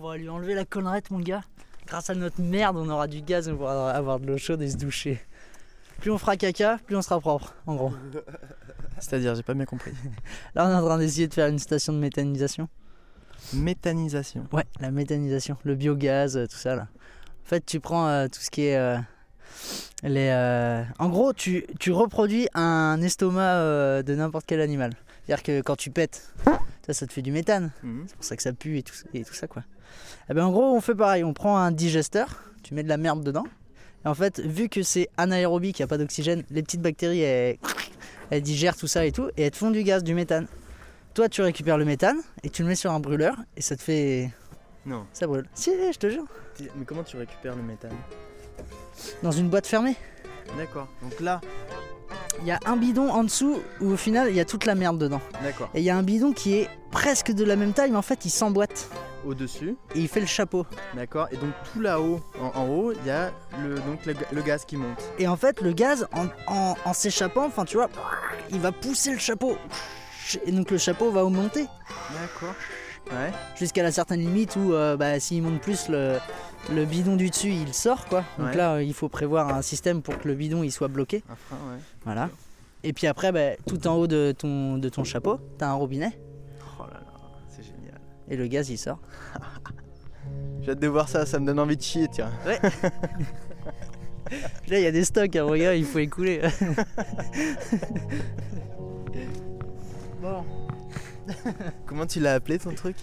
va lui enlever la collerette, mon gars. Grâce à notre merde, on aura du gaz, on pourra avoir de l'eau chaude et se doucher. Plus on fera caca, plus on sera propre, en gros. C'est-à-dire, j'ai pas bien compris. Là, on est en train d'essayer de faire une station de méthanisation. Méthanisation. Ouais, la méthanisation, le biogaz, euh, tout ça là. En fait, tu prends euh, tout ce qui est. euh, les, euh, En gros, tu, tu reproduis un estomac de n'importe quel animal. C'est-à-dire que quand tu pètes, ça, ça te fait du méthane. Mhm. C'est pour ça que ça pue et tout, et tout ça quoi. Et ben en gros, on fait pareil. On prend un digesteur, tu mets de la merde dedans. Et en fait, vu que c'est anaérobique, il n'y a pas d'oxygène, les petites bactéries elles, elles digèrent tout ça et tout, et elles te font du gaz, du méthane. Toi, tu récupères le méthane et tu le mets sur un brûleur et ça te fait. Non. Ça brûle. Si, je te jure. Mais comment tu récupères le méthane? Dans une boîte fermée. D'accord. Donc là, Il y a un bidon en dessous où au final il y a toute la merde dedans. d'accord. Et il y a un bidon qui est presque de la même taille, mais en fait il s'emboîte Au-dessus, et il fait le chapeau. d'accord. Et donc tout là-haut, en, en haut, il y a le, donc le, le gaz qui monte. Et en fait le gaz en, en- en s'échappant, enfin tu vois, il va pousser le chapeau. Et donc le chapeau va augmenter D'accord. Ouais. jusqu'à la certaine limite où euh, bah, s'il monte plus le, le bidon du dessus il sort quoi. Donc Ouais. là il faut prévoir un système pour que le bidon il soit bloqué. Un frein, ouais. Voilà. Et puis après bah, tout en haut de ton, de ton chapeau, t'as un robinet et le gaz il sort. J'ai hâte de voir ça, ça me donne envie de chier, tiens. Là, il y a des stocks, hein, regarde, il faut écouler. bon. Comment tu l'as appelé ton truc?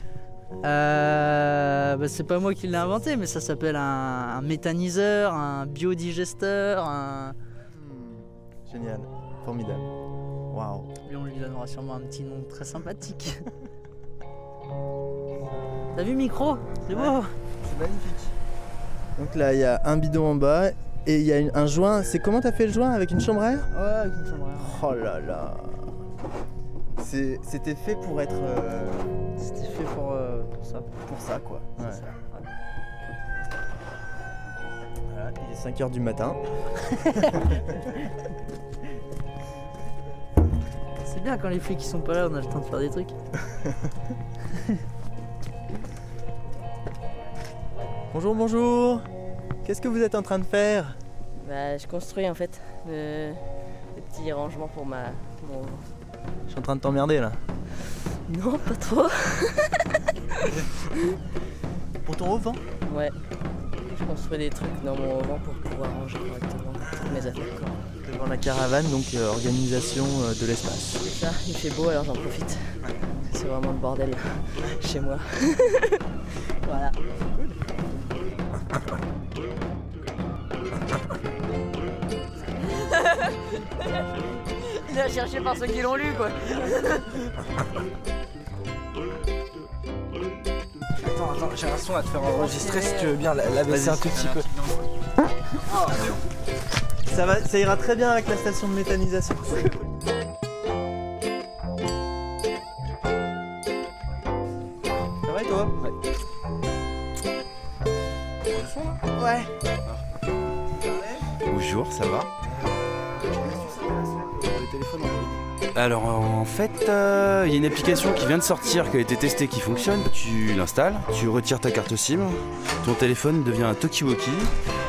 Euh, bah, c'est pas moi qui l'ai inventé, mais ça s'appelle un, un méthaniseur, un biodigesteur, un... Hmm, Génial, formidable. Waouh. Et on lui donnera sûrement un petit nom très sympathique. T'as vu micro C'est beau C'est magnifique. Donc là, il y a un bidon en bas et il y a une- un joint. C'est comment t'as fait le joint avec une chambre à air Ouais, avec une chambre à air. Oh là là. C'était fait pour être euh, C'était fait pour, euh, pour ça. pour ça quoi. C'est Ouais. ça, ouais. Voilà, il est 5h du matin. C'est bien quand les flics ils sont pas là, on a le temps de faire des trucs. Bonjour, bonjour. Qu'est-ce que vous êtes en train de faire Bah, je construis en fait le, le petit rangement pour ma. Mon... Je suis en train de t'emmerder là. Non, pas trop. Pour ton haut vent Ouais. Je construis des trucs dans mon vent pour pouvoir ranger correctement toutes mes affaires. Devant la caravane, donc euh, organisation euh, de l'espace. C'est ça, il fait beau alors j'en profite. C'est vraiment le bordel chez moi. voilà. Il a cherché par ceux qui l'ont lu quoi. Attends, attends, j'ai un son à te faire enregistrer si tu veux bien la, la baisser un tout petit peu. Ça, va, ça ira très bien avec la station de méthanisation. Ça va et toi? Ouais. Bonjour, ça va? Téléphone Android. Alors en fait, euh, il y a une application qui vient de sortir, qui a été testée, qui fonctionne. Tu l'installes, tu retires ta carte SIM, ton téléphone devient un Tokiwoki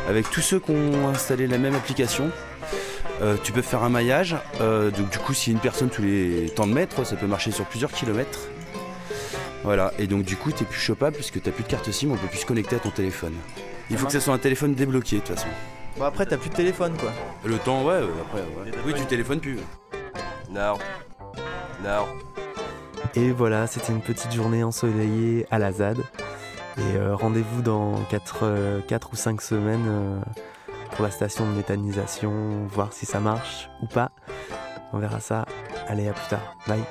avec tous ceux qui ont installé la même application. Euh, tu peux faire un maillage, euh, donc du coup si une personne tous les temps de mètres, ça peut marcher sur plusieurs kilomètres. Voilà, et donc du coup t'es plus chopable puisque t'as plus de carte SIM, on peut plus se connecter à ton téléphone. Il faut que ce soit un téléphone débloqué de toute façon. Bon après t'as plus de téléphone quoi. Le temps, ouais, euh, après, ouais. Oui, tu téléphones plus. No. No. Et voilà, c'était une petite journée ensoleillée à la ZAD. Et euh, rendez-vous dans 4, ou 5 semaines euh, pour la station de méthanisation, voir si ça marche ou pas. On verra ça. Allez, à plus tard. Bye.